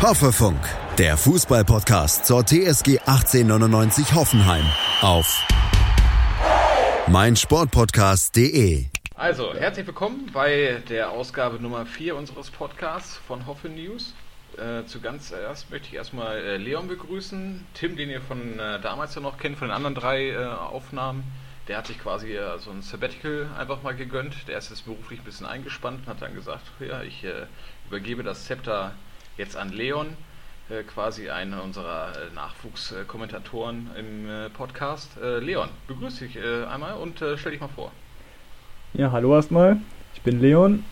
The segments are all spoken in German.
Hoffefunk, der Fußballpodcast zur TSG 1899 Hoffenheim auf meinsportpodcast.de. Also, herzlich willkommen bei der Ausgabe Nummer 4 unseres Podcasts von Hoffe News. Äh, zu ganz erst möchte ich erstmal äh, Leon begrüßen. Tim, den ihr von äh, damals ja noch kennt, von den anderen drei äh, Aufnahmen. Der hat sich quasi äh, so ein Sabbatical einfach mal gegönnt. Der ist jetzt beruflich ein bisschen eingespannt und hat dann gesagt, ja, ich äh, übergebe das Zepter jetzt an Leon, äh, quasi einer unserer äh, Nachwuchskommentatoren im äh, Podcast. Äh, Leon, begrüße dich äh, einmal und stell dich mal vor. Ja, hallo erstmal. Ich bin Leon,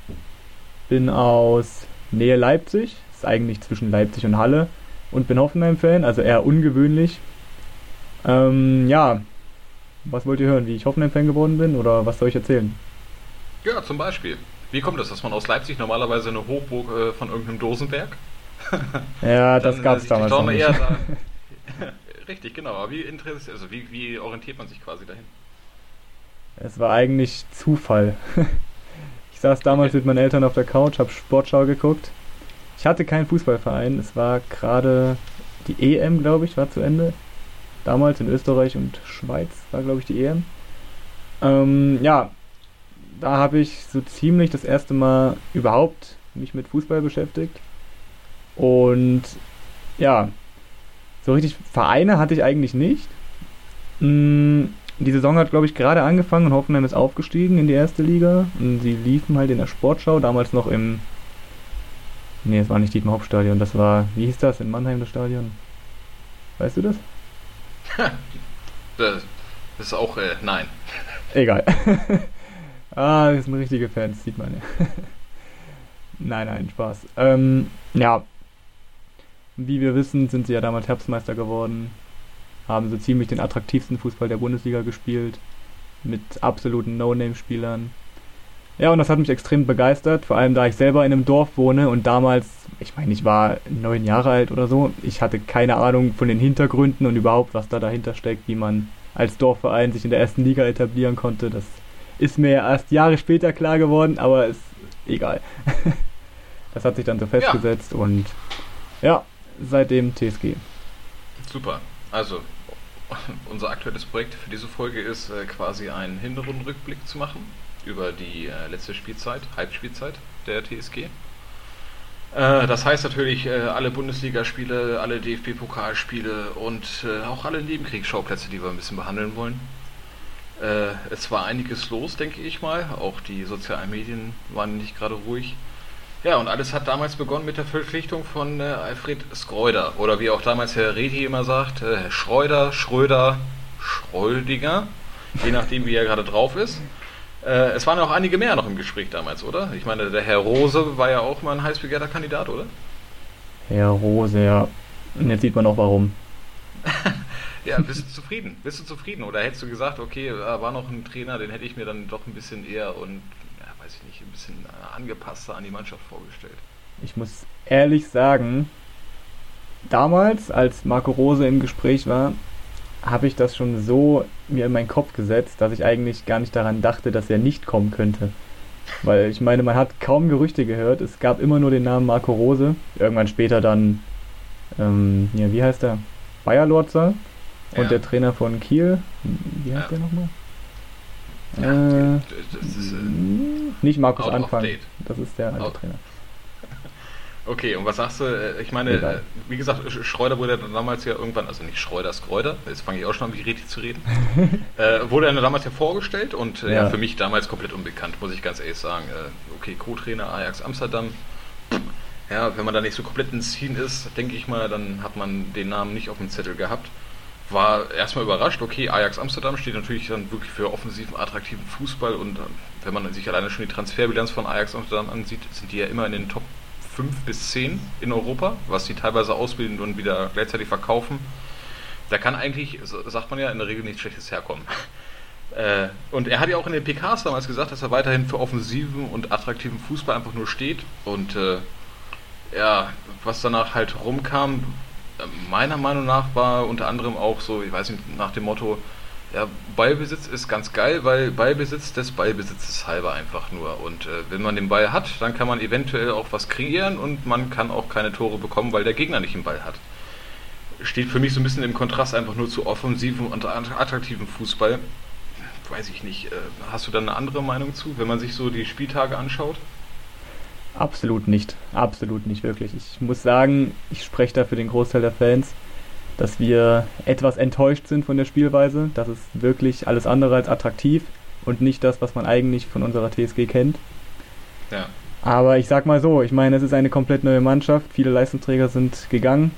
bin aus Nähe Leipzig, ist eigentlich zwischen Leipzig und Halle und bin Hoffenheim-Fan, also eher ungewöhnlich. Ähm, ja, was wollt ihr hören, wie ich Hoffenheim-Fan geworden bin oder was soll ich erzählen? Ja, zum Beispiel. Wie kommt es, dass man aus Leipzig normalerweise eine Hochburg äh, von irgendeinem Dosenberg? Ja, das Dann, gab äh, es damals noch nicht. eher da- Richtig, genau. Aber wie interessiert, also wie, wie orientiert man sich quasi dahin? Es war eigentlich Zufall. Ich saß damals Okay. mit meinen Eltern auf der Couch, habe Sportschau geguckt. Ich hatte keinen Fußballverein. Es war gerade die EM, glaube ich, war zu Ende. Damals in Österreich und Schweiz war, glaube ich, die EM. Ähm, ja, da habe ich so ziemlich das erste Mal überhaupt mich mit Fußball beschäftigt. Und ja, so richtig Vereine hatte ich eigentlich nicht. Mm, Die Saison hat, glaube ich, gerade angefangen und Hoffenheim ist aufgestiegen in die erste Liga. Und sie liefen halt in der Sportschau, damals noch im. Nee, es war nicht Dietmar Hauptstadion, das war, wie hieß das, in Mannheim das Stadion? Weißt du das? Das das ist auch, äh, nein. Egal. ah, das sind richtige Fans, sieht man ja. nein, nein, Spaß. Ähm, ja. Wie wir wissen, sind sie ja damals Herbstmeister geworden. Haben so ziemlich den attraktivsten Fußball der Bundesliga gespielt. Mit absoluten No-Name-Spielern. Ja, und das hat mich extrem begeistert, vor allem da ich selber in einem Dorf wohne und damals, ich meine, ich war neun Jahre alt oder so, ich hatte keine Ahnung von den Hintergründen und überhaupt, was da dahinter steckt, wie man als Dorfverein sich in der ersten Liga etablieren konnte. Das ist mir erst Jahre später klar geworden, aber ist egal. das hat sich dann so festgesetzt und ja, seitdem TSG. Super. Also, unser aktuelles Projekt für diese Folge ist äh, quasi einen Hinrundenrückblick zu machen über die äh, letzte Spielzeit, Halbspielzeit der TSG. Äh, das heißt natürlich äh, alle Bundesligaspiele, alle DFB-Pokalspiele und äh, auch alle Nebenkriegsschauplätze, die wir ein bisschen behandeln wollen. Äh, es war einiges los, denke ich mal. Auch die sozialen Medien waren nicht gerade ruhig. Ja, und alles hat damals begonnen mit der Verpflichtung von äh, Alfred Schreuder. Oder wie auch damals Herr Redi immer sagt, äh, Herr Schreuder, Schröder, Schrödinger. Je nachdem, wie er gerade drauf ist. Äh, es waren auch einige mehr noch im Gespräch damals, oder? Ich meine, der Herr Rose war ja auch mal ein heiß begehrter Kandidat, oder? Herr Rose, ja. Und jetzt sieht man auch warum. Ja, bist du zufrieden? Bist du zufrieden? Oder hättest du gesagt, okay, da war noch ein Trainer, den hätte ich mir dann doch ein bisschen eher und, ja, weiß ich nicht, ein bisschen äh, angepasster an die Mannschaft vorgestellt? Ich muss ehrlich sagen, damals, als Marco Rose im Gespräch war, habe ich das schon so mir in meinen Kopf gesetzt, dass ich eigentlich gar nicht daran dachte, dass er nicht kommen könnte. Weil ich meine, man hat kaum Gerüchte gehört. Es gab immer nur den Namen Marco Rose. Irgendwann später dann, ähm, ja, wie heißt er? Bayer Lorzer. Und Ja. der Trainer von Kiel. Wie heißt Ja. der nochmal? Ja, Äh, ist, äh, nicht Markus Anfang. Das ist der alte. Trainer. Okay, und was sagst du? Äh, Ich meine, Egal. äh, wie gesagt, Sch- Schreuder wurde dann damals ja irgendwann, also nicht Schreuder, Schreuder, jetzt fange ich auch schon an, wie richtig zu reden, äh, wurde er damals ja vorgestellt und ja. Ja. für mich damals komplett unbekannt, muss ich ganz ehrlich sagen. Okay, Co-Trainer Ajax Amsterdam. Ja, wenn man da nicht so komplett ins Scene ist, denke ich mal, dann hat man den Namen nicht auf dem Zettel gehabt. War erstmal überrascht, okay, Ajax Amsterdam steht natürlich dann wirklich für offensiven, attraktiven Fußball und äh, wenn man sich alleine schon die Transferbilanz von Ajax Amsterdam ansieht, sind die ja immer in den Top 5 bis 10 in Europa, was die teilweise ausbilden und wieder gleichzeitig verkaufen. Da kann eigentlich, sagt man ja, in der Regel nichts Schlechtes herkommen. Äh, und er hat ja auch in den PKs damals gesagt, dass er weiterhin für offensiven und attraktiven Fußball einfach nur steht. Und äh, ja, was danach halt rumkam, meiner Meinung nach war unter anderem auch so, ich weiß nicht, nach dem Motto, Ja, Ballbesitz ist ganz geil, weil Ballbesitz des Ballbesitzes halber einfach nur. Und äh, wenn man den Ball hat, dann kann man eventuell auch was kreieren und man kann auch keine Tore bekommen, weil der Gegner nicht den Ball hat. Steht für mich so ein bisschen im Kontrast einfach nur zu offensivem und attraktivem Fußball. Weiß ich nicht. Äh, hast du da eine andere Meinung zu, wenn man sich so die Spieltage anschaut? Absolut nicht. Absolut nicht, wirklich. Ich muss sagen, ich spreche da für den Großteil der Fans dass wir etwas enttäuscht sind von der Spielweise. Das ist wirklich alles andere als attraktiv und nicht das, was man eigentlich von unserer TSG kennt. Ja. Aber ich sag mal so, ich meine, es ist eine komplett neue Mannschaft, viele Leistungsträger sind gegangen.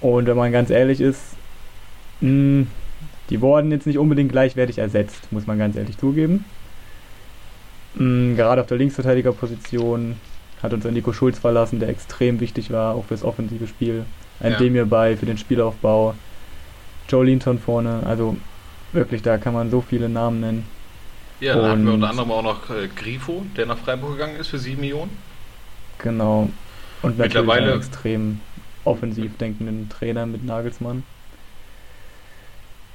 Und wenn man ganz ehrlich ist, mh, hm, die wurden jetzt nicht unbedingt gleichwertig ersetzt, muss man ganz ehrlich zugeben. Mh, gerade auf der Linksverteidigerposition hat uns Nico Schulz verlassen, der extrem wichtig war, auch fürs offensive Spiel ein ja. Demir bei für den Spielaufbau, Joe Linton vorne, also wirklich, da kann man so viele Namen nennen. Ja, dann hatten wir unter anderem auch noch äh, Grifo, der nach Freiburg gegangen ist für 7 Millionen. Genau. Und mittlerweile einen extrem offensiv denkenden Trainer mit Nagelsmann.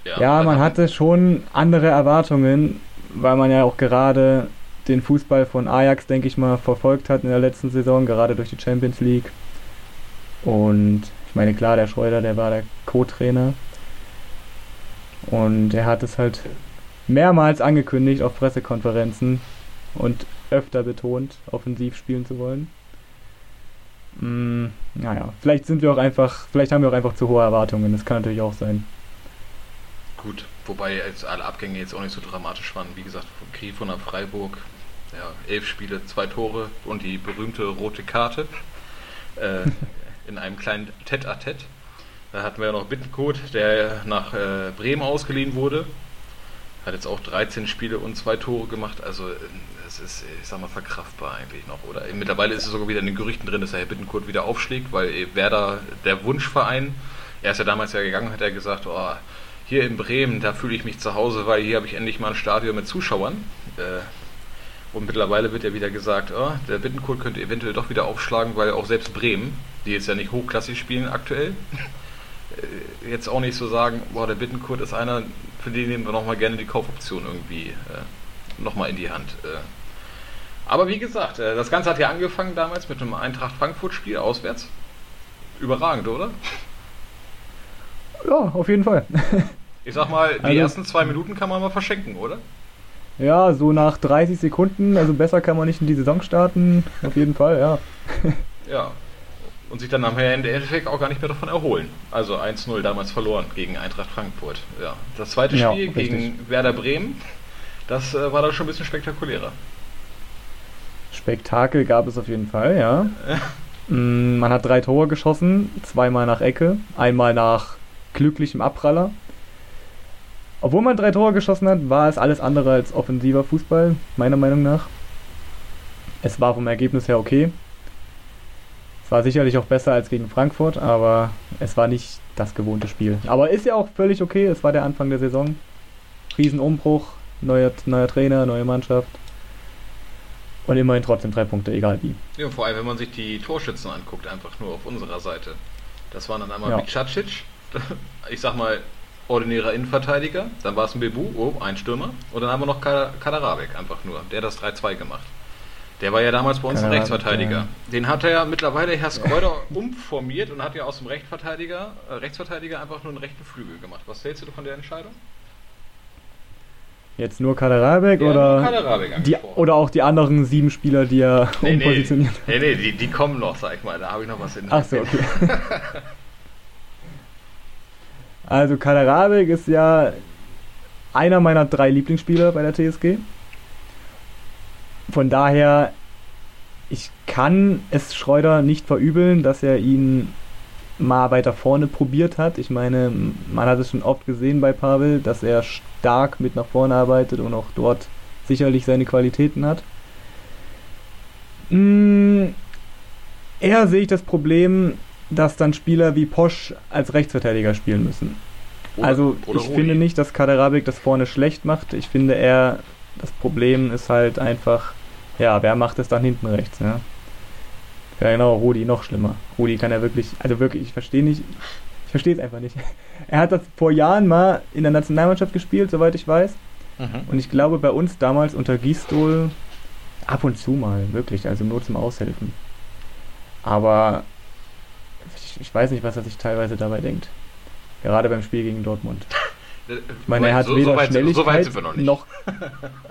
Ja, ja man hatte schon andere Erwartungen, weil man ja auch gerade den Fußball von Ajax, denke ich mal, verfolgt hat in der letzten Saison, gerade durch die Champions League. Und ich meine, klar, der Schreuder, der war der Co-Trainer. Und er hat es halt mehrmals angekündigt auf Pressekonferenzen und öfter betont, offensiv spielen zu wollen. Mm, naja, vielleicht sind wir auch einfach, vielleicht haben wir auch einfach zu hohe Erwartungen, das kann natürlich auch sein. Gut, wobei jetzt alle Abgänge jetzt auch nicht so dramatisch waren. Wie gesagt, von Grifo nach Freiburg, ja, elf Spiele, zwei Tore und die berühmte rote Karte. Äh, in einem kleinen Tête-à-Tête. Da hatten wir ja noch Bittenkot, der nach äh, Bremen ausgeliehen wurde. Hat jetzt auch 13 Spiele und zwei Tore gemacht. Also es ist, ich sag mal, verkraftbar eigentlich noch. Oder mittlerweile ist es sogar wieder in den Gerüchten drin, dass der Herr Bittenkurt wieder aufschlägt, weil Werder, der Wunschverein, er ist ja damals ja gegangen, hat er gesagt, oh, hier in Bremen, da fühle ich mich zu Hause, weil hier habe ich endlich mal ein Stadion mit Zuschauern. Äh, und mittlerweile wird ja wieder gesagt, oh, der Bittenkurt könnte eventuell doch wieder aufschlagen, weil auch selbst Bremen, die jetzt ja nicht hochklassig spielen aktuell, äh, jetzt auch nicht so sagen, boah, der Bittenkurt ist einer, für den nehmen wir nochmal gerne die Kaufoption irgendwie äh, nochmal in die Hand. Äh. Aber wie gesagt, äh, das Ganze hat ja angefangen damals mit einem Eintracht Frankfurt-Spiel auswärts. Überragend, oder? Ja, auf jeden Fall. Ich sag mal, die also, ersten zwei Minuten kann man mal verschenken, oder? Ja, so nach 30 Sekunden, also besser kann man nicht in die Saison starten, auf jeden Fall, ja. ja. Und sich dann nachher in der Endeffekt auch gar nicht mehr davon erholen. Also 1-0 damals verloren gegen Eintracht Frankfurt. Ja. Das zweite Spiel ja, gegen Werder Bremen, das äh, war dann schon ein bisschen spektakulärer. Spektakel gab es auf jeden Fall, ja. Mm, man hat drei Tore geschossen, zweimal nach Ecke, einmal nach glücklichem Abpraller. Obwohl man drei Tore geschossen hat, war es alles andere als offensiver Fußball, meiner Meinung nach. Es war vom Ergebnis her okay. Es war sicherlich auch besser als gegen Frankfurt, aber es war nicht das gewohnte Spiel. Aber ist ja auch völlig okay, es war der Anfang der Saison. Riesenumbruch, neuer, neuer Trainer, neue Mannschaft. Und immerhin trotzdem drei Punkte, egal wie. Ja, vor allem, wenn man sich die Torschützen anguckt, einfach nur auf unserer Seite. Das waren dann einmal ja. Micacic, ich sag mal, ordinärer Innenverteidiger, dann war es ein Bebu, oh, ein Stürmer, und dann haben wir noch Kaderabek einfach nur, der hat das 3-2 gemacht. Der war ja damals bei uns ein Rechtsverteidiger. Ja. Den hat er ja mittlerweile Herr Skreuder umformiert und hat ja aus dem Rechtsverteidiger, äh, Rechtsverteidiger einfach nur einen rechten Flügel gemacht. Was hältst du von der Entscheidung? Jetzt nur Kaderabek ja, oder, Kaderabek die, oder auch die anderen sieben Spieler, die er nee, umpositioniert? Nee, nee, die, die kommen noch, sag ich mal. Da habe ich noch was in der Ach so, okay. Also Kaderabek ist ja einer meiner drei Lieblingsspieler bei der TSG. Von daher, ich kann es Schreuder nicht verübeln, dass er ihn mal weiter vorne probiert hat. Ich meine, man hat es schon oft gesehen bei Pavel, dass er stark mit nach vorne arbeitet und auch dort sicherlich seine Qualitäten hat. Mm, eher sehe ich das Problem, dass dann Spieler wie Posch als Rechtsverteidiger spielen müssen. Oder, also oder ich Rudi. finde nicht, dass Kaderabik das vorne schlecht macht. Ich finde eher, das Problem ist halt einfach, ja, wer macht es dann hinten rechts, ja? Ja genau, Rudi noch schlimmer. Rudi kann ja wirklich, also wirklich, ich verstehe nicht, ich verstehe es einfach nicht. Er hat das vor Jahren mal in der Nationalmannschaft gespielt, soweit ich weiß. Mhm. Und ich glaube, bei uns damals unter Gistol ab und zu mal, wirklich, also nur zum Aushelfen. Aber ich, ich weiß nicht, was er sich teilweise dabei denkt. Gerade beim Spiel gegen Dortmund. Ich meine, er hat weder so weit, Schnelligkeit so weit sind wir noch nicht. noch.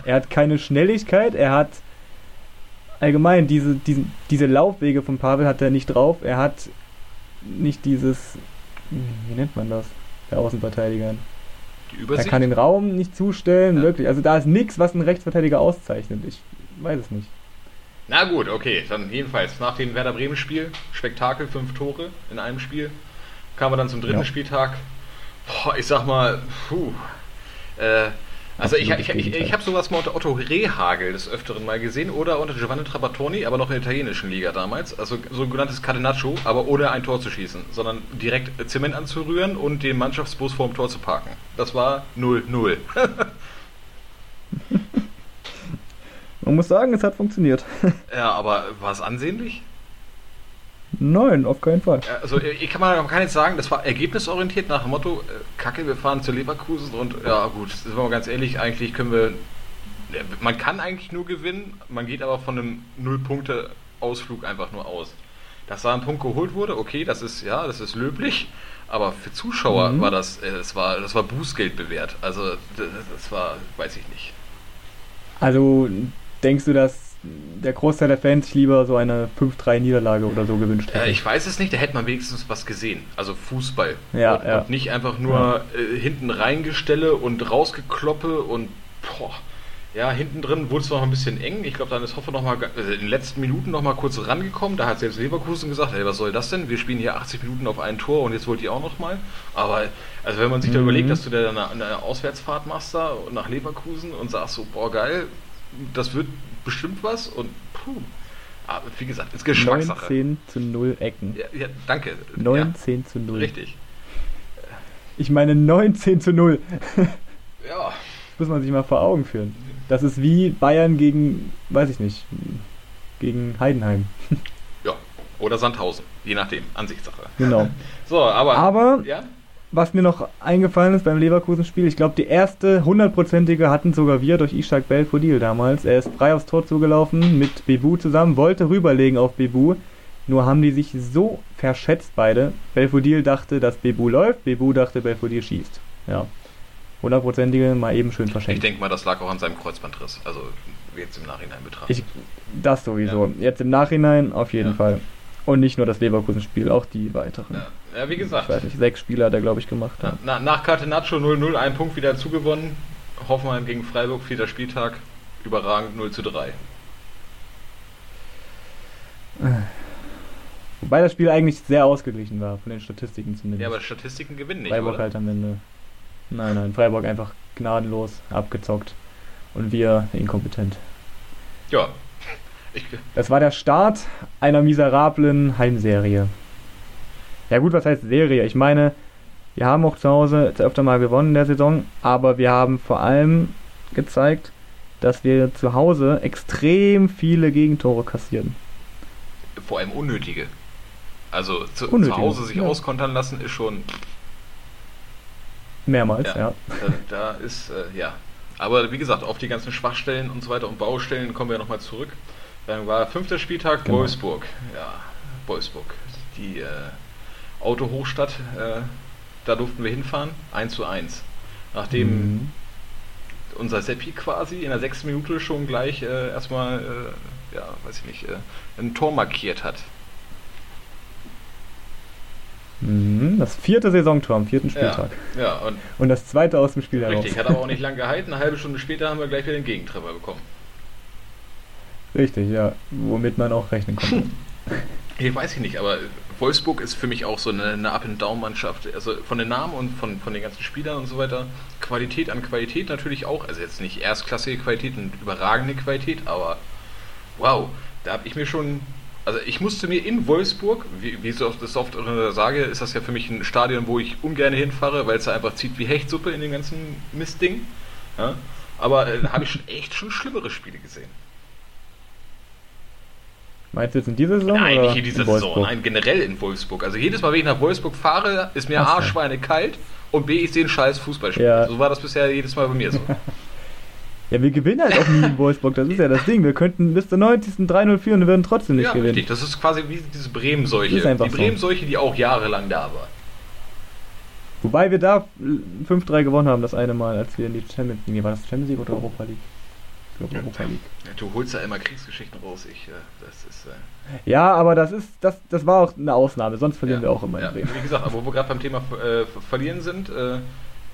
Er hat keine Schnelligkeit, er hat allgemein diese, diese, diese Laufwege von Pavel hat er nicht drauf. Er hat nicht dieses. Wie nennt man das? Der Außenverteidiger. Die Er kann den Raum nicht zustellen, Ja. wirklich. Also da ist nichts, was einen Rechtsverteidiger auszeichnet. Ich weiß es nicht. Na gut, okay, dann jedenfalls nach dem Werder Bremen Spiel, Spektakel, fünf Tore in einem Spiel, kamen wir dann zum dritten Ja. Spieltag. Boah, ich sag mal, puh. Äh, also ich, ich, ich, ich, habe sowas mal unter Otto Rehagel des Öfteren mal gesehen oder unter Giovanni Trapattoni, aber noch in der italienischen Liga damals. Also sogenanntes Catenaccio, aber ohne ein Tor zu schießen, sondern direkt Zement anzurühren und den Mannschaftsbus vorm Tor zu parken. Das war 0-0. Man muss sagen, es hat funktioniert. ja, aber war es ansehnlich? Nein, auf keinen Fall. Also ich kann man kann jetzt sagen, das war ergebnisorientiert nach dem Motto, äh, Kacke, wir fahren zu Leverkusen und ja gut, sind wir mal ganz ehrlich, eigentlich können wir, man kann eigentlich nur gewinnen, man geht aber von einem Null-Punkte-Ausflug einfach nur aus. Dass da ein Punkt geholt wurde, okay, das ist, ja, das ist löblich, aber für Zuschauer Mhm. war das, äh, das war, das war Bußgeld bewährt. Also das, das war, weiß ich nicht. Also denkst du, dass der Großteil der Fans lieber so eine 5-3-Niederlage oder so gewünscht hätte? Äh, ich weiß es nicht, da hätte man wenigstens was gesehen. Also Fußball. Ja, und, ja. und nicht einfach nur äh, hinten reingestelle und rausgekloppe und boah. Ja, hinten drin wurde es noch ein bisschen eng. Ich glaube, dann ist Hoffer noch mal äh, in den letzten Minuten noch mal kurz rangekommen. Da hat selbst Leverkusen gesagt, hey, was soll das denn? Wir spielen hier 80 Minuten auf ein Tor und jetzt wollt ihr auch noch mal. Aber also wenn man sich da Mhm. überlegt, dass du da eine, eine Auswärtsfahrt machst da nach Leverkusen und sagst so, boah geil, das wird bestimmt was und puh. Aber wie gesagt, ist Geschmackssache. 19 zu 0 Ecken. Ja, ja, danke. 19 zu 0. Ja, richtig. Ich meine 19 zu 0. Ja, Muss man sich mal vor Augen führen. Das ist wie Bayern gegen, weiß ich nicht, gegen Heidenheim. ja. Oder Sandhausen, je nachdem, Ansichtssache. Genau. So, aber. Aber ja? Was mir noch eingefallen ist beim Leverkusen-Spiel, ich glaube, die erste hundertprozentige hatten sogar wir durch Ishak Belfodil damals. Er ist frei aufs Tor zugelaufen mit Bebu zusammen, wollte rüberlegen auf Bebu. Nur haben die sich so verschätzt beide. Belfodil dachte, dass Bebu läuft, Bebu dachte, Belfodil schießt. Ja. Hundertprozentige mal eben schön Ich verschenkt. denke mal, das lag auch an seinem Kreuzbandriss. Also, jetzt im Nachhinein betrachtet. Ich, das sowieso. Jetzt im Nachhinein auf jeden Ja. Fall. Und nicht nur das Leverkusen-Spiel, auch die weiteren. ja. wie Ich gesagt. weiß nicht, sechs Spiele hat er, glaube ich, gemacht. Ja, na, nach Catenaccio 0-0, ein Punkt wieder zugewonnen. Hoffenheim gegen Freiburg, vierter Spieltag. Überragend 0 zu 3. Wobei das Spiel eigentlich sehr ausgeglichen war, von den Statistiken zumindest. Ja, aber Statistiken gewinnen nicht, Freiburg oder? halt am Ende. Nein, nein, Freiburg einfach gnadenlos abgezockt. Und wir inkompetent. Ja. Das war der Start einer miserablen Heimserie. Ja gut, was heißt Serie? Ich meine, wir haben auch zu Hause öfter mal gewonnen in der Saison, aber wir haben vor allem gezeigt, dass wir zu Hause extrem viele Gegentore kassieren. vor allem unnötige. Also zu, zu Unnötige, Hause sich ja. auskontern lassen ist schon Mehrmals, Ja. ja. Da, da ist, äh, ja. Aber wie gesagt, auf die ganzen Schwachstellen und so weiter und Baustellen kommen wir nochmal zurück. Dann war fünfter Spieltag Genau. Wolfsburg. Ja, Wolfsburg. Die äh, Autohochstadt, äh, da durften wir hinfahren. 1 zu 1. Nachdem Mhm. unser Seppi quasi in der sechsten Minute schon gleich äh, erstmal, äh, ja, weiß ich nicht, äh, ein Tor markiert hat. Mhm. Das vierte Saisontor am vierten Ja, Spieltag. ja, und Und das zweite aus dem Spiel heraus. richtig, hat aber auch nicht lange gehalten. Eine halbe Stunde später haben wir gleich wieder den Gegentreffer bekommen. Richtig, ja. Womit man auch rechnen konnte. Ich weiß ich nicht, aber Wolfsburg ist für mich auch so eine, eine Up-and-Down-Mannschaft. Also von den Namen und von, von den ganzen Spielern und so weiter. Qualität an Qualität natürlich auch. Also jetzt nicht erstklassige Qualität und überragende Qualität, aber wow, da habe ich mir schon. Also ich musste mir in Wolfsburg, wie, ich das oft sage, ist das ja für mich ein Stadion, wo ich ungern hinfahre, weil es da einfach zieht wie Hechtsuppe in dem ganzen Mistding. Ja? Aber äh, habe ich schon echt schon schlimmere Spiele gesehen. Meinst du jetzt in dieser Saison? Nein, nicht in dieser Saison, nein, generell in Wolfsburg. Also jedes Mal, wenn ich nach Wolfsburg fahre, ist mir Ach. A, Schweine kalt und B, ich sehe ein scheiß Fußballspiel. Ja. So war das bisher jedes Mal bei mir so. Ja, wir gewinnen halt auch nie in Wolfsburg, das ist ja das Ding. Wir könnten bis zur 90. 3-0 führen und würden trotzdem nicht ja, gewinnen. richtig. Das ist quasi wie diese Bremen-Seuche. Die so. Bremen-Seuche, die auch jahrelang da war. Wobei wir da 5-3 gewonnen haben, das eine Mal, als wir in die Champions League. War das Champions League oder Europa League? Glaube Europa League. Ja, du holst ja immer Kriegsgeschichten raus. Ich, äh, das ist. Äh, Ja, aber das ist, das, das war auch eine Ausnahme, sonst verlieren ja, wir auch immer ja. Wie gesagt, aber wo wir gerade beim Thema äh, Verlieren sind, äh,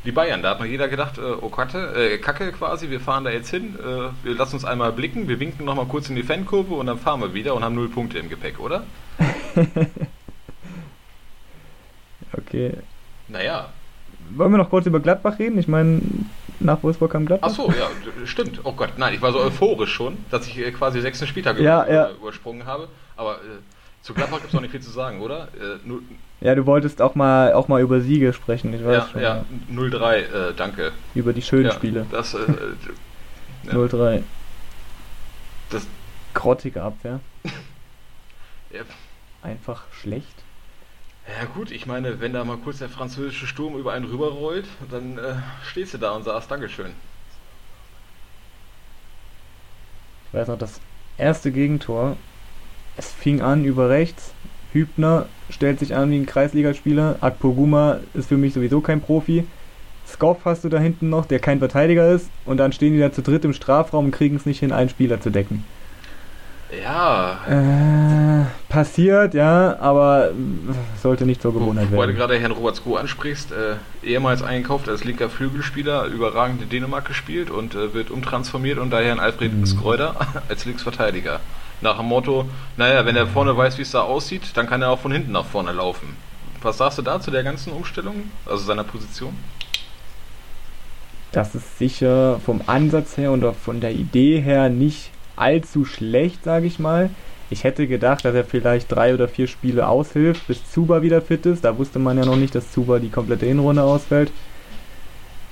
die Bayern, da hat noch jeder gedacht, äh, oh Kacke, äh, Kacke quasi, wir fahren da jetzt hin, wir lassen uns einmal blicken, wir winken nochmal kurz in die Fankurve und dann fahren wir wieder und haben null Punkte im Gepäck, oder? Okay. Naja. Wollen wir noch kurz über Gladbach reden? Ich meine, nach Wolfsburg kam Gladbach. Ach so, ja, stimmt. Oh Gott, nein, ich war so euphorisch schon, dass ich äh, quasi sechsten Spieltag Ja, ja. übersprungen habe. Aber äh, zu Gladbach gibt es auch nicht viel zu sagen, oder? Äh, nu- Ja, du wolltest auch mal, auch mal über Siege sprechen, ich weiß ja, schon. ja, 0-3, äh, danke. Über die schönen ja, Spiele. Das, äh, ja. 0-3. Das- Grottige Abwehr. ja. Einfach schlecht. Ja gut, ich meine, wenn da mal kurz der französische Sturm über einen rüberrollt, dann äh, stehst du da und sagst Dankeschön. Ich weiß noch, das erste Gegentor, es fing an über rechts. Hübner stellt sich an wie ein Kreisligaspieler. Akpoguma ist für mich sowieso kein Profi. Skoff hast du da hinten noch, der kein Verteidiger ist. Und dann stehen die da zu dritt im Strafraum und kriegen es nicht hin, einen Spieler zu decken. Ja, Äh, passiert, ja, aber sollte nicht zur Gewohnheit Weil du werden. gerade Herrn Robert Sko ansprichst, äh, ehemals eingekauft als linker Flügelspieler, überragend in Dänemark gespielt und äh, wird umtransformiert und daher ein Alfred Mhm. Skreuder als Linksverteidiger. Nach dem Motto, naja, wenn er vorne weiß, wie es da aussieht, dann kann er auch von hinten nach vorne laufen. Was sagst du da zu der ganzen Umstellung, also seiner Position? Das ist sicher vom Ansatz her und auch von der Idee her nicht allzu schlecht, sage ich mal. Ich hätte gedacht, dass er vielleicht drei oder vier Spiele aushilft, bis Zuba wieder fit ist. Da wusste man ja noch nicht, dass Zuba die komplette Hinrunde ausfällt.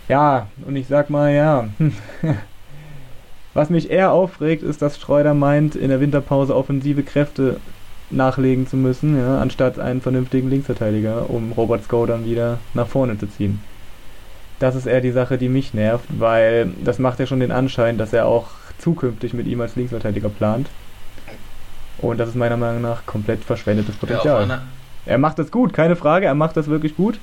Ja, und ich sag mal, ja. Was mich eher aufregt, ist, dass Schreuder meint, in der Winterpause offensive Kräfte nachlegen zu müssen, ja, anstatt einen vernünftigen Linksverteidiger, um Robert Sko dann wieder nach vorne zu ziehen. Das ist eher die Sache, die mich nervt, weil das macht ja schon den Anschein, dass er auch zukünftig mit ihm als Linksverteidiger plant. Und das ist meiner Meinung nach komplett verschwendetes Ja, Potenzial. einer, er macht das gut, keine Frage, er macht das wirklich gut,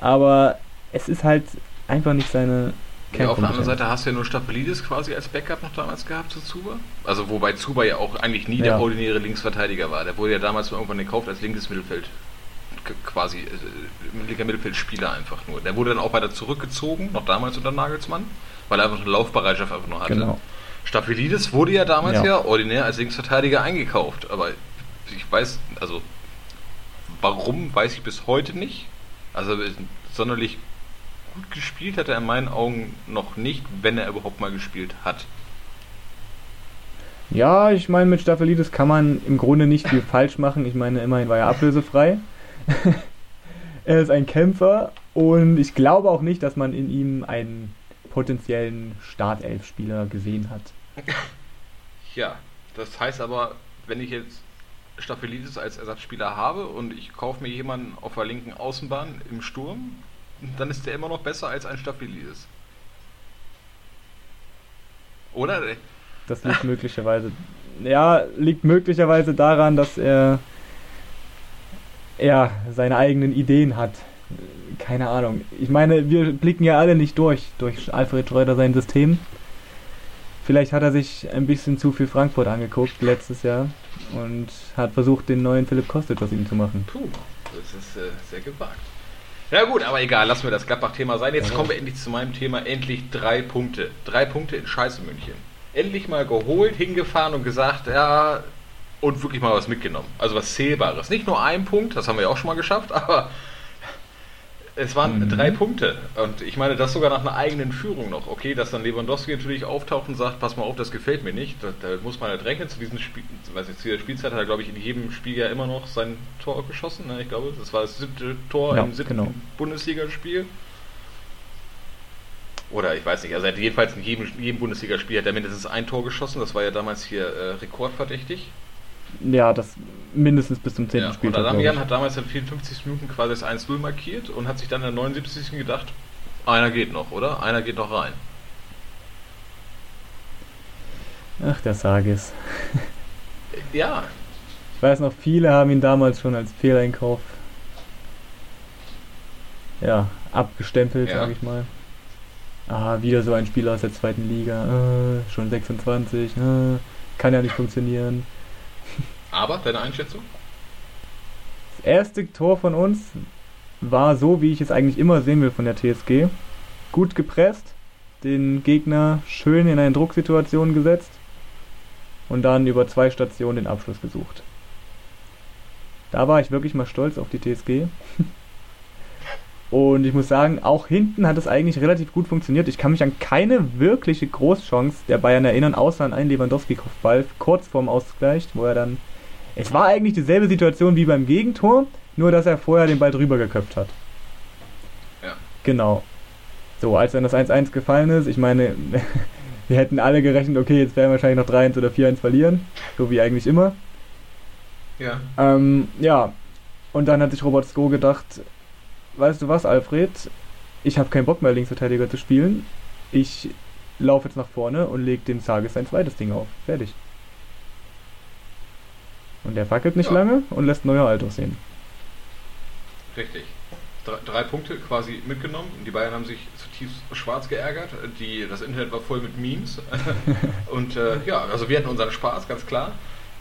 aber es ist halt einfach nicht seine ja, auf der anderen. Seite hast du ja nur Stapelidis quasi als Backup noch damals gehabt zu Zuba. Also wobei Zuba ja auch eigentlich nie Ja. der ordinäre Linksverteidiger war. Der wurde ja damals mal irgendwann gekauft als linkes Mittelfeld. Quasi äh, linker Mittelfeldspieler einfach nur. Der wurde dann auch weiter zurückgezogen, noch damals unter Nagelsmann, weil er einfach eine Laufbereitschaft einfach nur hatte. Genau. Stapelidis wurde ja damals Ja. ja. ordinär als Linksverteidiger eingekauft, aber ich weiß, also warum, weiß ich bis heute nicht. Also sonderlich gut gespielt hat er in meinen Augen noch nicht, wenn er überhaupt mal gespielt hat. Ja, ich meine, mit Staphelidis kann man im Grunde nicht viel falsch machen. Ich meine, immerhin war er ablösefrei. er ist ein Kämpfer und ich glaube auch nicht, dass man in ihm einen potenziellen Startelf-Spieler gesehen hat. Ja, das heißt aber, wenn ich jetzt Staphelidis als Ersatzspieler habe und ich kaufe mir jemanden auf der linken Außenbahn im Sturm, dann ist der immer noch besser als ein Staphelidis. Oder? Das liegt möglicherweise, ja, liegt möglicherweise daran, dass er, er seine eigenen Ideen hat. Keine Ahnung. Ich meine, wir blicken ja alle nicht durch, durch Alfred Schreuder sein System. Vielleicht hat er sich ein bisschen zu viel Frankfurt angeguckt letztes Jahr und hat versucht, den neuen Philipp Kostic aus ihm zu machen. Puh, das ist äh, sehr gewagt. Ja gut, aber egal, lassen wir das Gladbach-Thema sein. Jetzt Ja. kommen wir endlich zu meinem Thema. Endlich drei Punkte. Drei Punkte in Scheiße München. Endlich mal geholt, hingefahren und gesagt, ja, und wirklich mal was mitgenommen. Also was Zählbares. Nicht nur ein Punkt, das haben wir ja auch schon mal geschafft, aber es waren Mhm. drei Punkte. Und ich meine, das sogar nach einer eigenen Führung noch. Okay, dass dann Lewandowski natürlich auftaucht und sagt, pass mal auf, das gefällt mir nicht. Da, da muss man halt rechnen. Zu diesem Spiel, weiß nicht, zu der Spielzeit hat er, glaube ich, in jedem Spiel ja immer noch sein Tor geschossen. Ne? Ich glaube, das war das siebte Tor Ja, im siebten genau. Bundesligaspiel. Oder ich weiß nicht, also er hat jedenfalls in jedem, jedem Bundesligaspiel hat er mindestens ein Tor geschossen. Das war ja damals hier äh, rekordverdächtig. Ja, das mindestens bis zum 10. Ja, Spieltag. und. Adamian hat damals in 54 Minuten quasi das 1-0 markiert und hat sich dann in der 79. gedacht, einer geht noch, oder? Einer geht noch rein. Ach, der Sargis. Ja, Ich weiß noch, viele haben ihn damals schon als Fehleinkauf ja, abgestempelt, Ja. sag ich mal. Ah, wieder so ein Spieler aus der zweiten Liga. Äh, schon 26. Äh, kann ja nicht funktionieren. Aber deine Einschätzung? Das erste Tor von uns war so, wie ich es eigentlich immer sehen will von der TSG. Gut gepresst, den Gegner schön in eine Drucksituation gesetzt und dann über zwei Stationen den Abschluss gesucht. Da war ich wirklich mal stolz auf die TSG. Und ich muss sagen, auch hinten hat es eigentlich relativ gut funktioniert. Ich kann mich an keine wirkliche Großchance der Bayern erinnern, außer an einen Lewandowski-Kopfball kurz vorm Ausgleich, wo er dann. Es war eigentlich dieselbe Situation wie beim Gegentor, nur dass er vorher den Ball drüber geköpft hat. Ja. Genau. So, als dann das 1-1 gefallen ist, ich meine, wir hätten alle gerechnet, okay, jetzt werden wir wahrscheinlich noch 3-1 oder 4-1 verlieren, so wie eigentlich immer. Ja. Ähm, ja, und dann hat sich Robert Sko gedacht, weißt du was, Alfred, ich habe keinen Bock mehr, Linksverteidiger zu spielen. Ich laufe jetzt nach vorne und leg dem Sages sein zweites Ding auf. Fertig. Und der fackelt nicht Ja. lange und lässt neuer alt aussehen. Richtig. Drei, drei Punkte quasi mitgenommen. Die Bayern haben sich zutiefst schwarz geärgert. Die, das Internet war voll mit Memes. und äh, ja, also wir hatten unseren Spaß, ganz klar.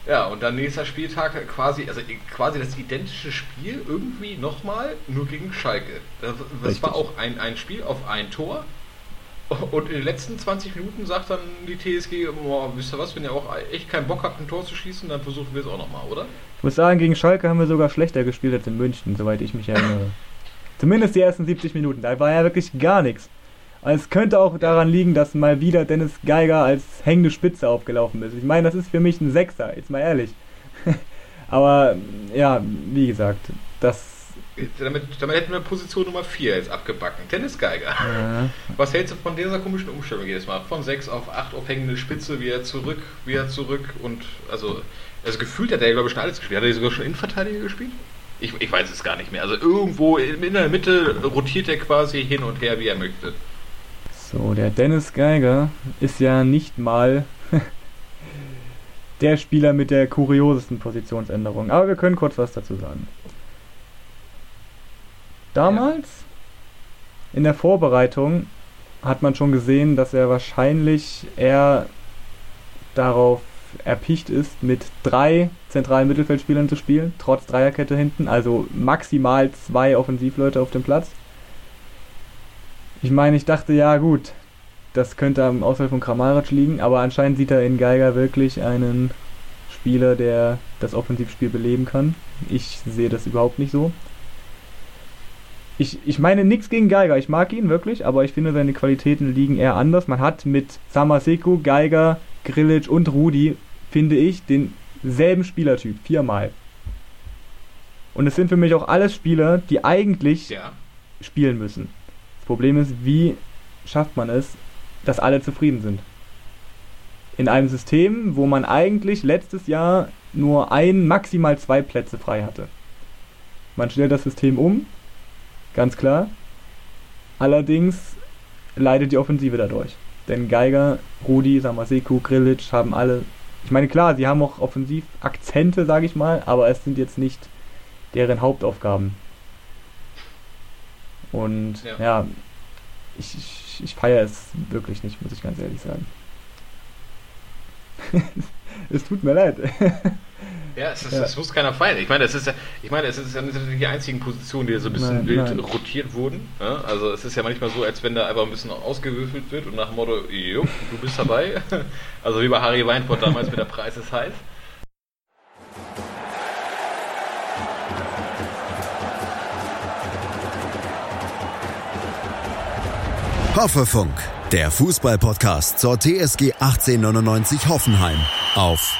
Ja, und dann nächster Spieltag quasi, also quasi das identische Spiel irgendwie nochmal, nur gegen Schalke. Das, das war auch ein, ein Spiel auf ein Tor. Und in den letzten 20 Minuten sagt dann die TSG, boah, wisst ihr was, wenn ihr auch echt keinen Bock habt, ein Tor zu schießen, dann versuchen wir es auch nochmal, oder? Ich muss sagen, gegen Schalke haben wir sogar schlechter gespielt als in München, soweit ich mich erinnere. Zumindest die ersten 70 Minuten, da war ja wirklich gar nichts. Es könnte auch daran liegen, dass mal wieder Dennis Geiger als hängende Spitze aufgelaufen ist. Ich meine, das ist für mich ein Sechser, jetzt mal ehrlich. Aber ja, wie gesagt, das. Damit, damit hätten wir Position Nummer 4 jetzt abgebacken. Dennis Geiger. Äh, Was hältst du von dieser komischen Umstellung jedes Mal? Von 6 auf 8 auf hängende Spitze, wieder zurück, wieder zurück und also, also gefühlt hat er glaube ich schon alles gespielt. Hat er sogar schon Innenverteidiger gespielt? Ich, ich weiß es gar nicht mehr. Also irgendwo in, in der Mitte rotiert er quasi hin und her, wie er möchte. so, der Dennis Geiger ist ja nicht mal der Spieler mit der kuriosesten Positionsänderung. Aber wir können kurz was dazu sagen. Damals in der Vorbereitung hat man schon gesehen, dass er wahrscheinlich eher darauf erpicht ist, mit drei zentralen Mittelfeldspielern zu spielen, trotz Dreierkette hinten, also maximal zwei Offensivleute auf dem Platz. Ich meine, ich dachte, ja gut, das könnte am Ausfall von Kramaric liegen, aber anscheinend sieht er in Geiger wirklich einen Spieler, der das Offensivspiel beleben kann. Ich sehe das überhaupt nicht so. Ich, ich meine nichts gegen Geiger, ich mag ihn wirklich, aber ich finde seine Qualitäten liegen eher anders. Man hat mit Samaseku, Geiger, Grilic und Rudi, finde ich, denselben Spielertyp, viermal. Und es sind für mich auch alles Spieler, die eigentlich Ja. spielen müssen. Das Problem ist, wie schafft man es, dass alle zufrieden sind? In einem System, wo man eigentlich letztes Jahr nur ein, maximal zwei Plätze frei hatte. Man stellt das System um, ganz klar. Allerdings leidet die Offensive dadurch. Denn Geiger, Rudi, Samaseku, Grilic haben alle. Ich meine, klar, sie haben auch Offensivakzente, sage ich mal, aber es sind jetzt nicht deren Hauptaufgaben. Und Ja. ja, ich, ich, ich feiere es wirklich nicht, muss ich ganz ehrlich sagen. es tut mir leid. Ja, es, ist, Ja. es muss keiner feiern. Ich meine, es ist ja, ich meine, es ist ja nicht die einzigen Positionen, die so ein bisschen Nein, wild nein. rotiert wurden. Ja? Also es ist ja manchmal so, als wenn da einfach ein bisschen ausgewürfelt wird und nach dem Motto, jo, du bist dabei. Also wie bei Harry Weinfurt damals mit der Preis ist heiß. Hoffefunk, der Fußballpodcast zur TSG 1899 Hoffenheim auf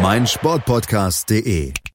meinsportpodcast.de